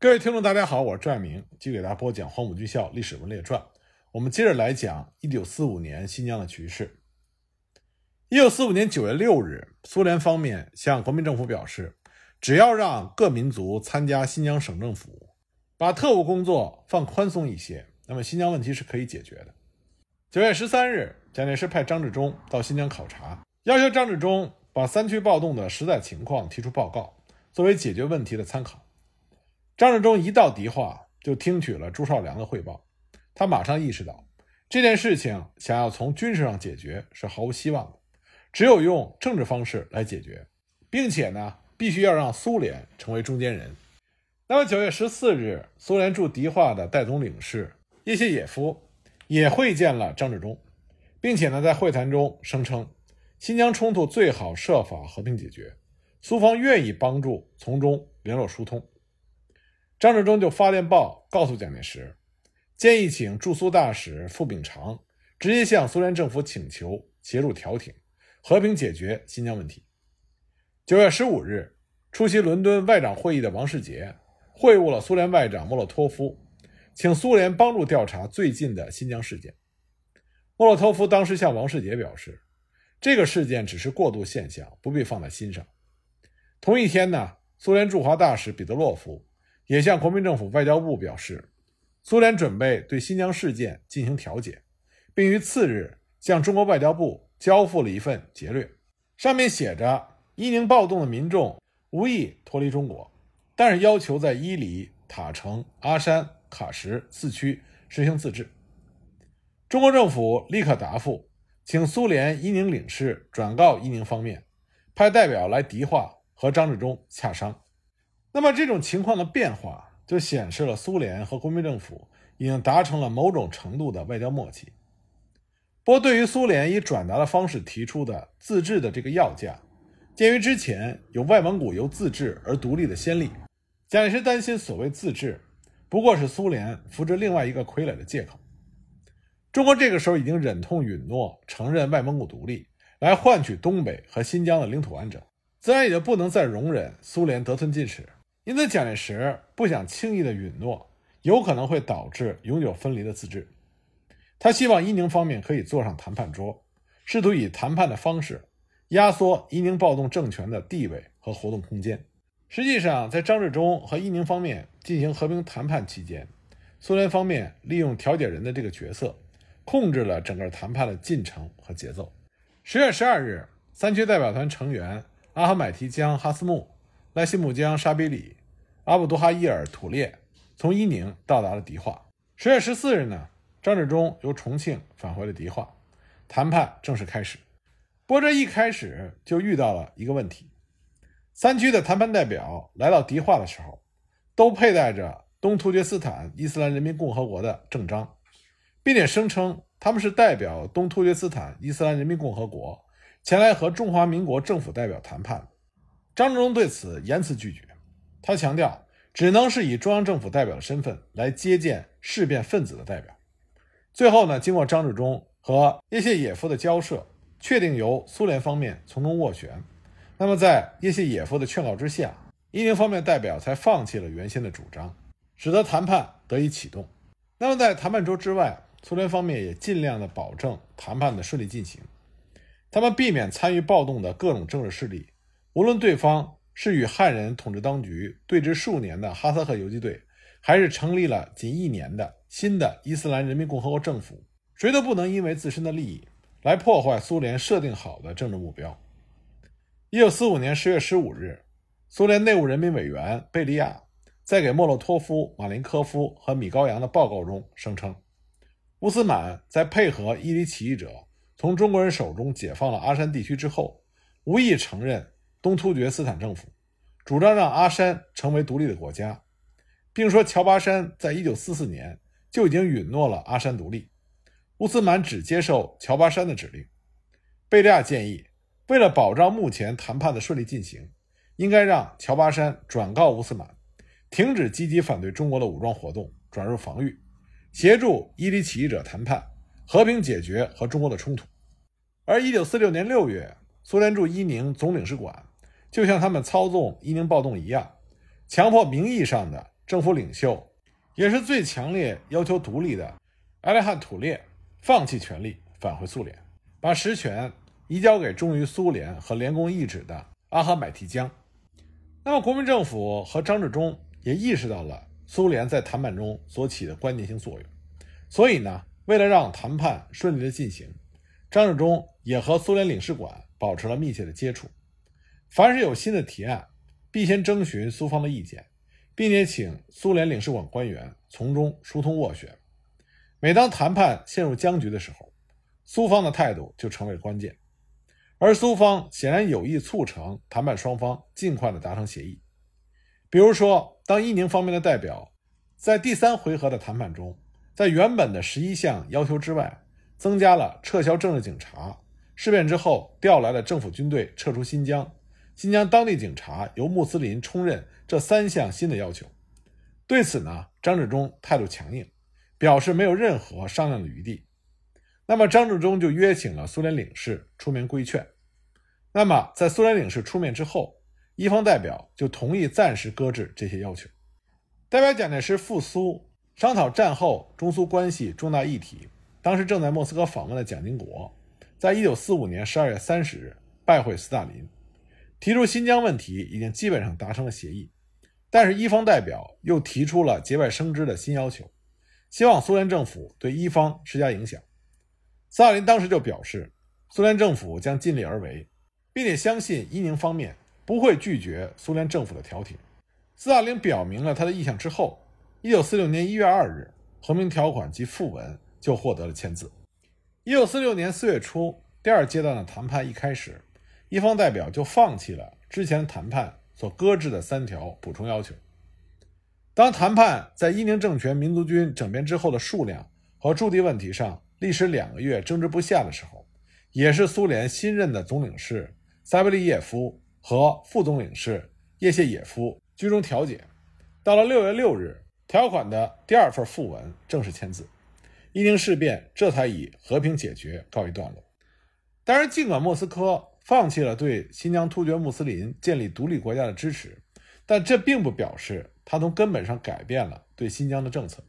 各位听众，大家好，我是赵爱明，继续给大家播讲《黄埔军校历史文列传》。我们接着来讲一九四五年新疆的局势。一九四五年九月六日，苏联方面向国民政府表示，只要让各民族参加新疆省政府，把特务工作放宽松一些，那么新疆问题是可以解决的。九月十三日，蒋介石派张治中到新疆考察，要求张治中把三区暴动的实在情况提出报告，作为解决问题的参考。张治中一到迪化，就听取了朱绍良的汇报。他马上意识到，这件事情想要从军事上解决是毫无希望的，只有用政治方式来解决，并且呢，必须要让苏联成为中间人。那么九月十四日，苏联驻迪化的代总领事叶谢耶夫也会见了张治中，并且呢，在会谈中声称，新疆冲突最好设法和平解决，苏方愿意帮助从中联络疏通。张治中就发电报告诉蒋介石，建议请驻苏大使傅秉常直接向苏联政府请求协助调停，和平解决新疆问题。九月十五日，出席伦敦外长会议的王世杰会晤了苏联外长莫洛托夫，请苏联帮助调查最近的新疆事件。莫洛托夫当时向王世杰表示，这个事件只是过渡现象，不必放在心上。同一天呢，苏联驻华大使彼得洛夫。也向国民政府外交部表示，苏联准备对新疆事件进行调解，并于次日向中国外交部交付了一份节略，上面写着：伊宁暴动的民众无意脱离中国，但是要求在伊犁、塔城、阿山、喀什四区实行自治。中国政府立刻答复，请苏联伊宁领事转告伊宁方面，派代表来迪化和张治中洽商。那么这种情况的变化，就显示了苏联和国民政府已经达成了某种程度的外交默契。不过，对于苏联以转达的方式提出的自治的这个要价，鉴于之前有外蒙古由自治而独立的先例，蒋介石担心所谓自治不过是苏联扶植另外一个傀儡的借口。中国这个时候已经忍痛允诺承认外蒙古独立，来换取东北和新疆的领土完整，自然也就不能再容忍苏联得寸进尺。因此，蒋介石不想轻易的允诺，有可能会导致永久分离的自治。他希望伊宁方面可以坐上谈判桌，试图以谈判的方式压缩伊宁暴动政权的地位和活动空间。实际上，在张治中和伊宁方面进行和平谈判期间，苏联方面利用调解人的这个角色，控制了整个谈判的进程和节奏。十月十二日，三区代表团成员阿哈买提江、哈斯木、赖西姆江、沙比里。阿卜杜哈伊尔·土列从伊宁到达了迪化。十月十四日呢，张治中由重庆返回了迪化，谈判正式开始。不过这一开始就遇到了一个问题：三区的谈判代表来到迪化的时候，都佩戴着东突厥斯坦伊斯兰人民共和国的证章，并且声称他们是代表东突厥斯坦伊斯兰人民共和国前来和中华民国政府代表谈判。张治中对此严词拒绝。他强调，只能是以中央政府代表的身份来接见事变分子的代表。最后呢，经过张治中和叶谢野夫的交涉，确定由苏联方面从中斡旋。那么，在叶谢野夫的劝告之下，伊宁方面代表才放弃了原先的主张，使得谈判得以启动。那么，在谈判桌之外，苏联方面也尽量的保证谈判的顺利进行。他们避免参与暴动的各种政治势力，无论对方。是与汉人统治当局对峙数年的哈萨克游击队，还是成立了仅一年的新的伊斯兰人民共和国政府，谁都不能因为自身的利益来破坏苏联设定好的政治目标。一九四五年十月十五日，苏联内务人民委员贝利亚在给莫洛托夫、马林科夫和米高扬的报告中声称，乌斯满在配合伊犁起义者从中国人手中解放了阿山地区之后，无意承认。东突厥斯坦政府主张让阿山成为独立的国家，并说乔巴山在一九四四年就已经允诺了阿山独立，乌斯满只接受乔巴山的指令。贝利亚建议，为了保障目前谈判的顺利进行，应该让乔巴山转告乌斯满，停止积极反对中国的武装活动，转入防御，协助伊犁起义者谈判，和平解决和中国的冲突。而一九四六年六月，苏联驻伊宁总领事馆。就像他们操纵伊宁暴动一样，强迫名义上的政府领袖，也是最强烈要求独立的埃列汉土列放弃权力，返回苏联，把实权移交给忠于苏联和联共意志的阿哈买提江。那么，国民政府和张治中也意识到了苏联在谈判中所起的关键性作用，所以呢，为了让谈判顺利的进行，张治中也和苏联领事馆保持了密切的接触。凡是有新的提案，必先征询苏方的意见，并且请苏联领事馆官员从中疏通斡旋。每当谈判陷入僵局的时候，苏方的态度就成为关键。而苏方显然有意促成谈判双方尽快的达成协议。比如说，当伊宁方面的代表在第三回合的谈判中，在原本的十一项要求之外，增加了撤销政治警察、事变之后调来的政府军队撤出新疆、新疆当地警察由穆斯林充任这三项新的要求。对此呢，张治中态度强硬，表示没有任何商量的余地。那么张治中就约请了苏联领事出面规劝。那么在苏联领事出面之后，一方代表就同意暂时搁置这些要求。代表蒋介石赴苏商讨战后中苏关系重大议题。当时正在莫斯科访问的蒋经国，在一九四五年十二月三十日拜会斯大林，提出新疆问题已经基本上达成了协议，但是伊方代表又提出了节外生枝的新要求，希望苏联政府对伊方施加影响。斯大林当时就表示，苏联政府将尽力而为，并且相信伊宁方面不会拒绝苏联政府的调停。斯大林表明了他的意向之后，一九四六年一月二日，和平条款及附文就获得了签字。一九四六年四月初，第二阶段的谈判一开始，一方代表就放弃了之前谈判所搁置的三条补充要求。当谈判在伊宁政权民族军整编之后的数量和驻地问题上，历时两个月争执不下的时候，也是苏联新任的总领事塞维利耶夫和副总领事叶谢耶夫居中调解。到了六月六日，条款的第二份附文正式签字，伊宁事变这才以和平解决告一段落。当然，尽管莫斯科放弃了对新疆突厥穆斯林建立独立国家的支持，但这并不表示他从根本上改变了对新疆的政策。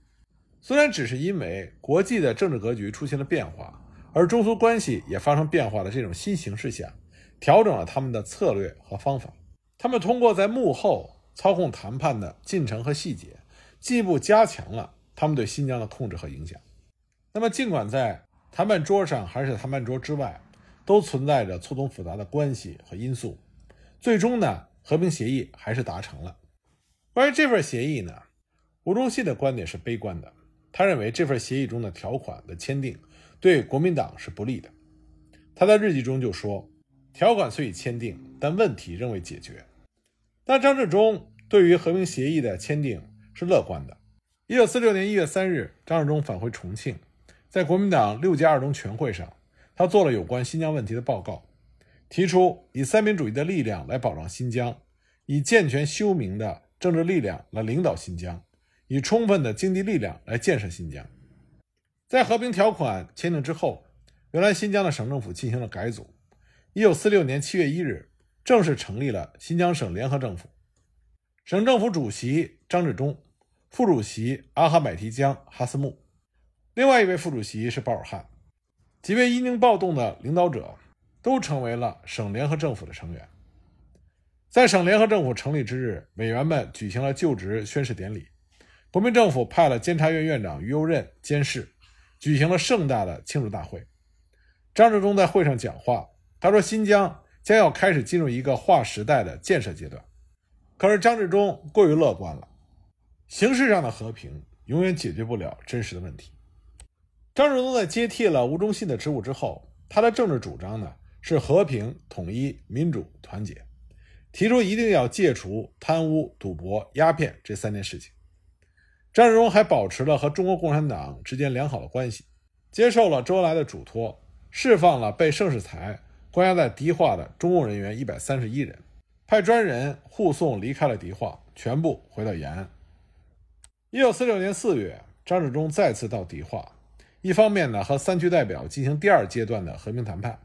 虽然只是因为国际的政治格局出现了变化，而中苏关系也发生变化的这种新形势下，调整了他们的策略和方法。他们通过在幕后操控谈判的进程和细节，进一步加强了他们对新疆的控制和影响。那么，尽管在谈判桌上还是谈判桌之外，都存在着错综复杂的关系和因素，最终呢，和平协议还是达成了。关于这份协议呢，吴忠信的观点是悲观的。他认为这份协议中的条款的签订对国民党是不利的。他在日记中就说：“条款虽已签订，但问题仍未解决。”但张治中对于和平协议的签订是乐观的。一九四六年一月三日，张治中返回重庆，在国民党六届二中全会上，他做了有关新疆问题的报告，提出以三民主义的力量来保障新疆，以健全休明的政治力量来领导新疆。以充分的经济力量来建设新疆。在和平条款签订之后，原来新疆的省政府进行了改组。一九四六年七月一日，正式成立了新疆省联合政府。省政府主席张治中，副主席阿哈买提江哈斯木，另外一位副主席是鲍尔汉。几位伊宁暴动的领导者都成为了省联合政府的成员。在省联合政府成立之日，委员们举行了就职宣誓典礼。国民政府派了监察院院长于右任监视，举行了盛大的庆祝大会。张治中在会上讲话，他说：“新疆将要开始进入一个划时代的建设阶段。”可是张治中过于乐观了，形式上的和平永远解决不了真实的问题。张治中在接替了吴忠信的职务之后，他的政治主张呢是和平、统一、民主、团结，提出一定要戒除贪污、赌博、鸦片这三件事情。张治中还保持了和中国共产党之间良好的关系，接受了周恩来的嘱托，释放了被盛世才关押在迪化的中共人员一百三十一人，派专人护送离开了迪化，全部回到延安。一九四六年四月，张治中再次到迪化，一方面呢和三区代表进行第二阶段的和平谈判，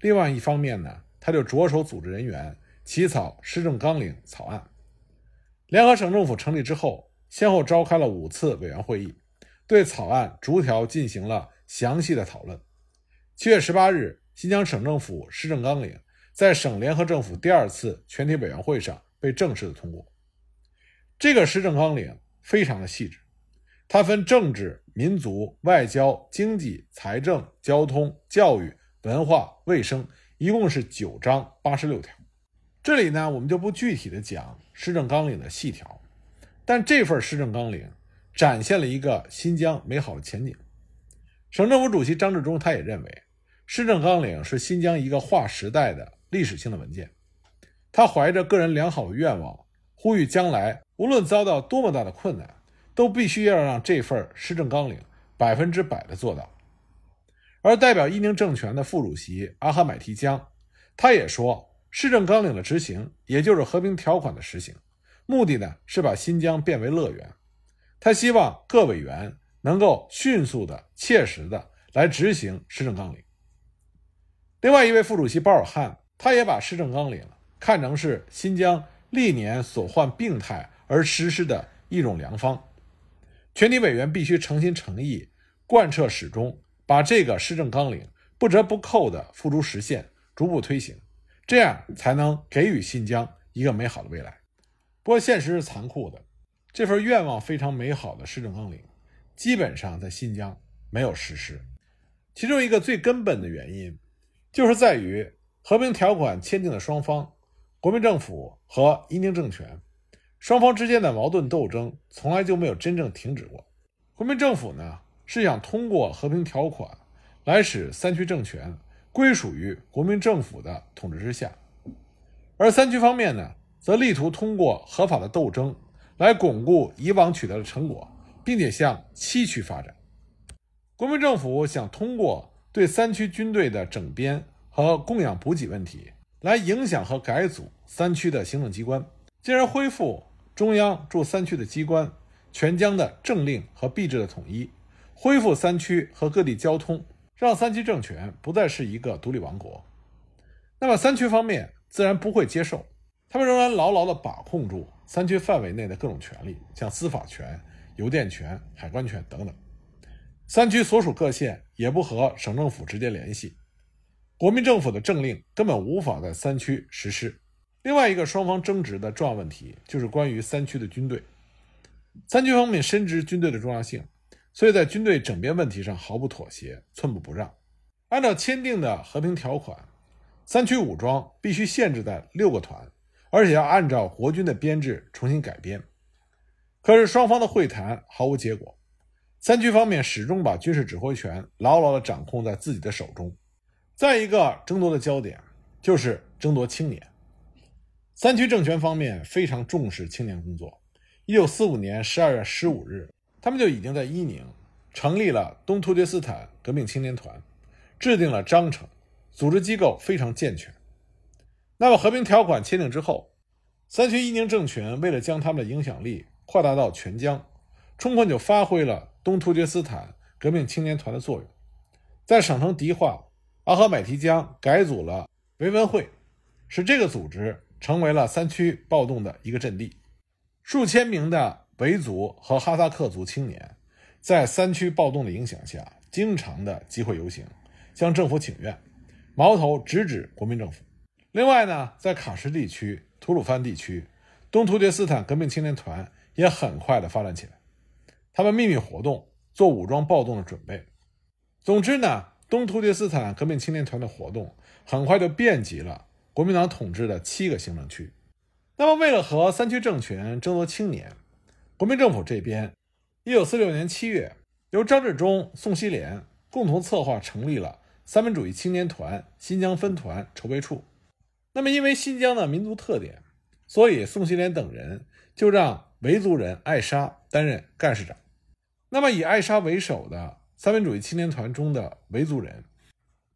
另外一方面呢他就着手组织人员起草施政纲领草案。联合省政府成立之后。先后召开了五次委员会议，对草案逐条进行了详细的讨论。七月十八日，新疆省政府施政纲领在省联合政府第二次全体委员会上被正式的通过。这个施政纲领非常的细致，它分政治、民族、外交、经济、财政、交通、教育、文化、卫生，一共是九章八十六条。这里呢，我们就不具体的讲施政纲领的细条，但这份施政纲领展现了一个新疆美好的前景。省政府主席张治中他也认为，施政纲领是新疆一个划时代的历史性的文件。他怀着个人良好的愿望，呼吁将来无论遭到多么大的困难，都必须要让这份施政纲领百分之百的做到。而代表伊宁政权的副主席阿哈买提江，他也说。施政纲领的执行，也就是和平条款的实行，目的呢是把新疆变为乐园。他希望各委员能够迅速的、切实的来执行施政纲领。另外一位副主席包尔汉，他也把施政纲领看成是新疆历年所患病态而实施的一种良方。全体委员必须诚心诚意贯彻始终，把这个施政纲领不折不扣的付诸实现，逐步推行。这样才能给予新疆一个美好的未来。不过现实是残酷的，这份愿望非常美好的施政纲领，基本上在新疆没有实施。其中一个最根本的原因，就是在于和平条款签订的双方，国民政府和伊宁政权，双方之间的矛盾斗争从来就没有真正停止过。国民政府呢，是想通过和平条款来使三区政权。归属于国民政府的统治之下，而三区方面呢，则力图通过合法的斗争来巩固以往取得的成果，并且向七区发展。国民政府想通过对三区军队的整编和供养补给问题，来影响和改组三区的行政机关，进而恢复中央驻三区的机关、全疆的政令和币制的统一，恢复三区和各地交通。让三区政权不再是一个独立王国，那么三区方面自然不会接受，他们仍然牢牢地把控住三区范围内的各种权利，像司法权、邮电权、海关权等等。三区所属各县也不和省政府直接联系，国民政府的政令根本无法在三区实施。另外一个双方争执的重要问题就是关于三区的军队，三区方面深知军队的重要性。所以在军队整编问题上毫不妥协，寸步不让。按照签订的和平条款，三区武装必须限制在六个团，而且要按照国军的编制重新改编。可是双方的会谈毫无结果，三区方面始终把军事指挥权牢牢地掌控在自己的手中。再一个争夺的焦点就是争夺青年。三区政权方面非常重视青年工作。一九四五年十二月十五日。他们就已经在伊宁成立了东突厥斯坦革命青年团，制定了章程，组织机构非常健全。那么和平条款签订之后，三区伊宁政权为了将他们的影响力扩大到全疆，充分就发挥了东突厥斯坦革命青年团的作用，在省城迪化、阿合买提江改组了维文会，使这个组织成为了三区暴动的一个阵地，数千名的。维族和哈萨克族青年在三区暴动的影响下，经常的集会游行，向政府请愿，矛头直指国民政府。另外呢，在喀什地区、吐鲁番地区，东突厥斯坦革命青年团也很快的发展起来，他们秘密活动，做武装暴动的准备。总之呢，东突厥斯坦革命青年团的活动很快就遍及了国民党统治的七个行政区。那么，为了和三区政权争夺青年，国民政府这边，一九四六年七月，由张治中、宋希濂共同策划成立了三民主义青年团新疆分团筹备处。那么，因为新疆的民族特点，所以宋希濂等人就让维族人艾沙担任干事长。那么，以艾沙为首的三民主义青年团中的维族人，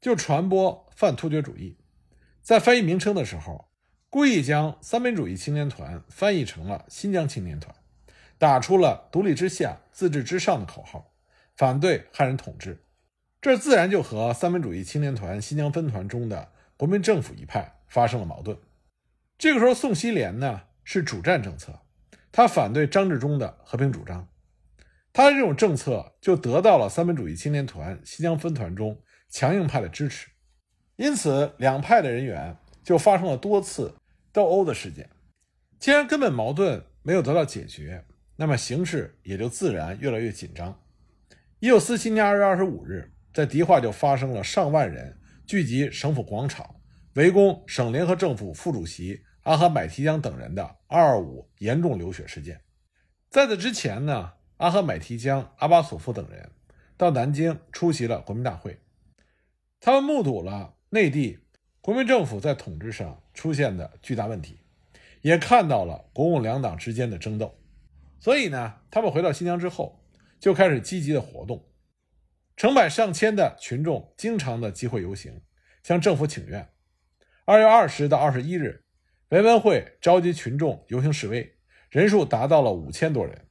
就传播泛突厥主义，在翻译名称的时候，故意将三民主义青年团翻译成了新疆青年团。打出了“独立之下，自治之上”的口号，反对汉人统治，这自然就和三民主义青年团新疆分团中的国民政府一派发生了矛盾。这个时候，宋希濂呢是主战政策，他反对张治中的和平主张。他的这种政策就得到了三民主义青年团新疆分团中强硬派的支持，因此两派的人员就发生了多次斗殴的事件。既然根本矛盾没有得到解决，那么形势也就自然越来越紧张。一九四七年二月二十五日，在迪化就发生了上万人聚集省府广场，围攻省联合政府副主席阿哈买提江等人的“二二五”严重流血事件。在此之前呢？阿哈买提江、阿巴索夫等人到南京出席了国民大会，他们目睹了内地国民政府在统治上出现的巨大问题，也看到了国共两党之间的争斗，所以呢，他们回到新疆之后就开始积极的活动，成百上千的群众经常的集会游行，向政府请愿。二月二十到二十一日，维文会召集群众游行示威，人数达到了五千多人。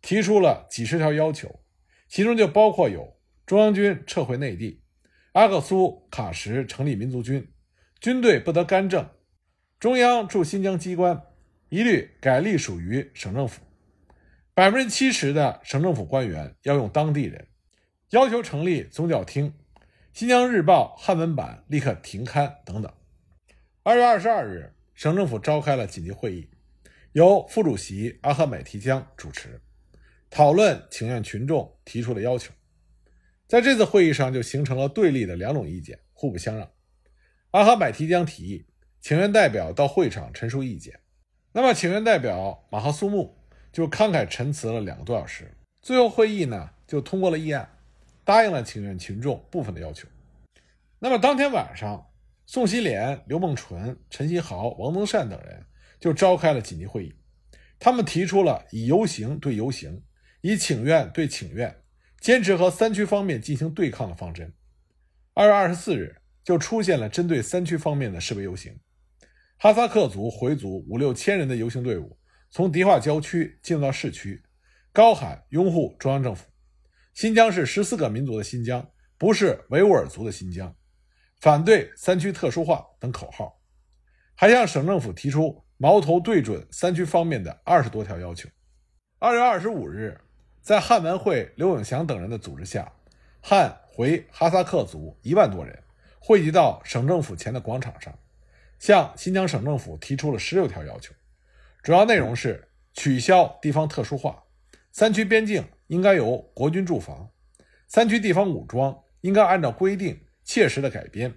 提出了几十条要求，其中就包括有中央军撤回内地，阿克苏喀什成立民族军，军队不得干政，中央驻新疆机关一律改隶属于省政府，百分之七十的省政府官员要用当地人，要求成立宗教厅，新疆日报汉文版立刻停刊等等。二月二十二日，省政府召开了紧急会议，由副主席阿赫买提江主持。讨论请愿群众提出的要求，在这次会议上就形成了对立的两种意见，互不相让。阿哈买提江提议请愿代表到会场陈述意见，那么请愿代表马哈苏木就慷慨陈词了两个多小时。最后会议呢就通过了议案，答应了请愿群众部分的要求。那么当天晚上，宋希濂、刘梦纯、陈希豪、王登善等人就召开了紧急会议，他们提出了以游行对游行。以请愿对请愿，坚持和三区方面进行对抗的方针。二月二十四日，就出现了针对三区方面的示威游行。哈萨克族、回族五六千人的游行队伍，从迪化郊区进入到市区，高喊拥护中央政府，新疆是十四个民族的新疆，不是维吾尔族的新疆，反对三区特殊化等口号，还向省政府提出矛头对准三区方面的二十多条要求。二月二十五日。在汉文会刘永祥等人的组织下，汉回哈萨克族一万多人汇集到省政府前的广场上，向新疆省政府提出了十六条要求，主要内容是取消地方特殊化，三区边境应该由国军驻防，三区地方武装应该按照规定切实的改编，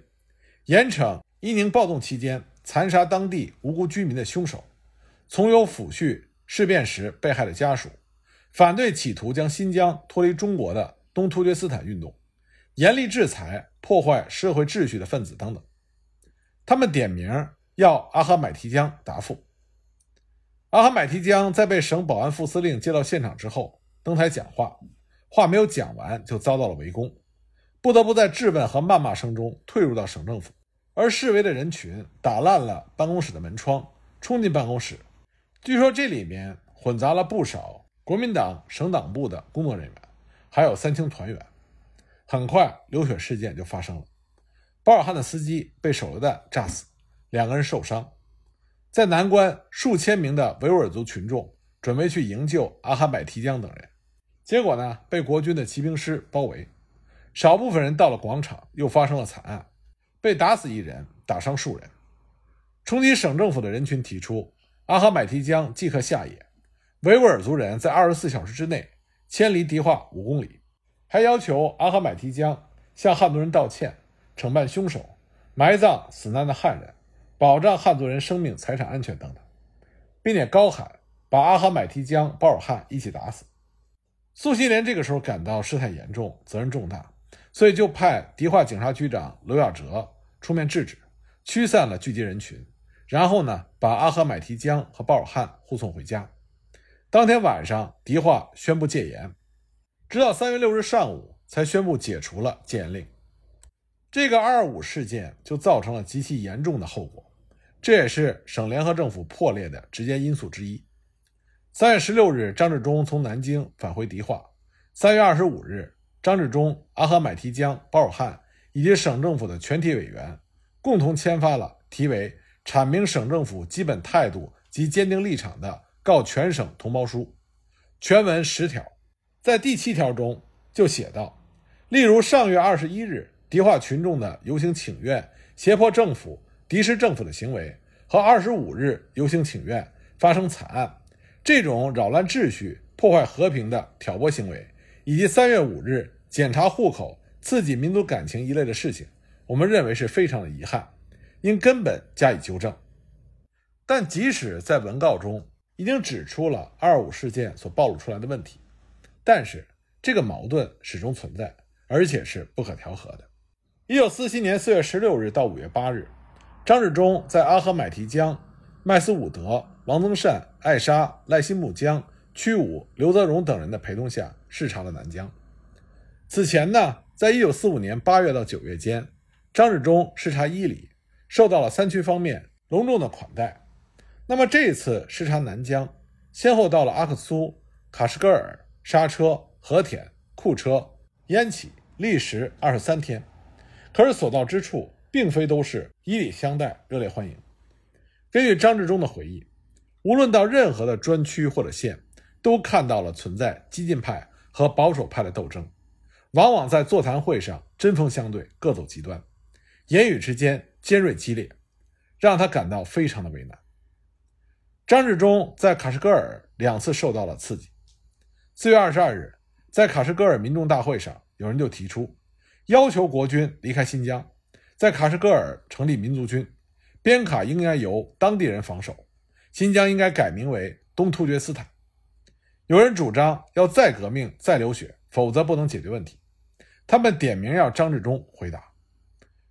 严惩伊宁暴动期间残杀当地无辜居民的凶手，从优抚恤事变时被害的家属。反对企图将新疆脱离中国的东突厥斯坦运动，严厉制裁破坏社会秩序的分子等等。他们点名要阿哈买提江答复。阿哈买提江在被省保安副司令接到现场之后，登台讲话，话没有讲完就遭到了围攻，不得不在质问和谩骂声中退入到省政府。而示威的人群打烂了办公室的门窗，冲进办公室。据说这里面混杂了不少。国民党省党部的工作人员，还有三青团员，很快流血事件就发生了。包尔汉的司机被手榴弹炸死，两个人受伤。在南关，数千名的维吾尔族群众准备去营救阿哈买提江等人，结果呢，被国军的骑兵师包围。少部分人到了广场，又发生了惨案，被打死一人，打伤数人。冲击省政府的人群提出，阿哈买提江即刻下野。维吾尔族人在二十四小时之内迁离迪化五公里，还要求阿哈买提江向汉族人道歉、惩办凶手、埋葬死难的汉人、保障汉族人生命财产安全等等，并且高喊把阿哈买提江、包尔汉一起打死。苏锡联这个时候感到事态严重、责任重大，所以就派迪化警察局长刘亚哲出面制止，驱散了聚集人群，然后呢，把阿哈买提江和包尔汉护送回家。当天晚上，迪化宣布戒严，直到三月六日上午才宣布解除了戒严令。这个“二五”事件就造成了极其严重的后果，这也是省联合政府破裂的直接因素之一。三月十六日，张治中从南京返回迪化。三月二十五日，张治中、阿合买提江、包尔汉以及省政府的全体委员共同签发了题为“阐明省政府基本态度及坚定立场”的。告全省同胞书，全文十条，在第七条中就写道：例如上月二十一日敌化群众的游行请愿、胁迫政府、敌视政府的行为，和二十五日游行请愿发生惨案，这种扰乱秩序、破坏和平的挑拨行为，以及三月五日检查户口、刺激民族感情一类的事情，我们认为是非常的遗憾，应根本加以纠正。但即使在文告中已经指出了二五事件所暴露出来的问题，但是这个矛盾始终存在，而且是不可调和的。一九四七年四月十六日到五月八日，张治中在阿合买提江、麦斯伍德、王增善、艾莎、赖辛木江、屈武、刘泽荣等人的陪同下视察了南疆。此前呢，在一九四五年八月到九月间，张治中视察伊犁，受到了三区方面隆重的款待。那么这一次视察南疆，先后到了阿克苏、卡什戈尔、沙车、和田、库车、烟起，历时二十三天。可是所到之处，并非都是以礼相待、热烈欢迎。根据张治中的回忆，无论到任何的专区或者县，都看到了存在激进派和保守派的斗争，往往在座谈会上针锋相对，各走极端，言语之间尖锐激烈，让他感到非常的为难。张治中在卡什戈尔两次受到了刺激。四月二十二日，在卡什戈尔民众大会上，有人就提出要求国军离开新疆，在卡什戈尔成立民族军，边卡应该由当地人防守，新疆应该改名为东突厥斯坦。有人主张要再革命、再流血，否则不能解决问题。他们点名要张治中回答。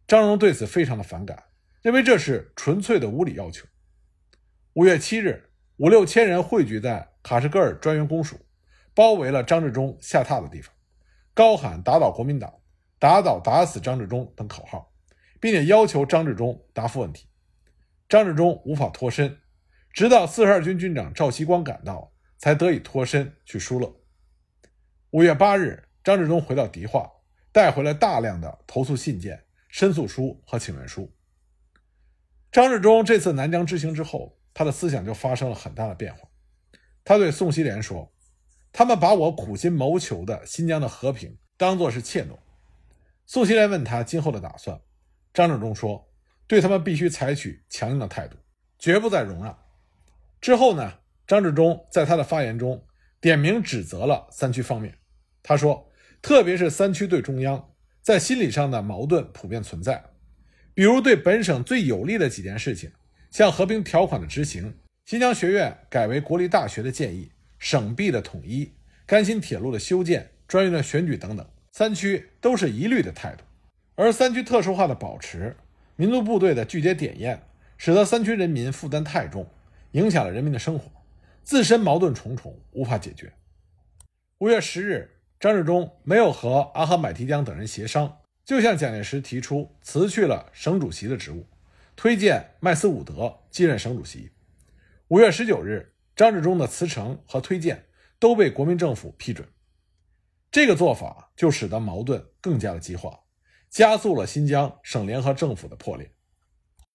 张荣对此非常的反感，认为这是纯粹的无理要求。五月七日，五六千人汇聚在卡什格尔专员公署，包围了张治中下榻的地方，高喊“打倒国民党，打倒打死张治中”等口号，并且要求张治中答复问题。张治中无法脱身，直到四十二军军长赵锡光赶到，才得以脱身去疏勒。五月八日，张治中回到迪化，带回了大量的投诉信件、申诉书和请愿书。张治中这次南疆之行之后。他的思想就发生了很大的变化。他对宋希濂说：“他们把我苦心谋求的新疆的和平当作是怯懦。”宋希濂问他今后的打算，张治中说：“对他们必须采取强硬的态度，绝不再容让。”之后呢，张治中在他的发言中点名指责了三区方面。他说：“特别是三区对中央在心理上的矛盾普遍存在，比如对本省最有利的几件事情。”像和平条款的执行、新疆学院改为国立大学的建议、省币的统一、甘新铁路的修建、专员的选举等等，三区都是一律的态度。而三区特殊化的保持、民族部队的拒绝点验，使得三区人民负担太重，影响了人民的生活，自身矛盾重重，无法解决。五月十日，张治中没有和阿哈买提江等人协商，就向蒋介石提出辞去了省主席的职务。推荐麦斯伍德继任省主席。五月十九日，张治中的辞呈和推荐都被国民政府批准。这个做法就使得矛盾更加的激化，加速了新疆省联合政府的破裂。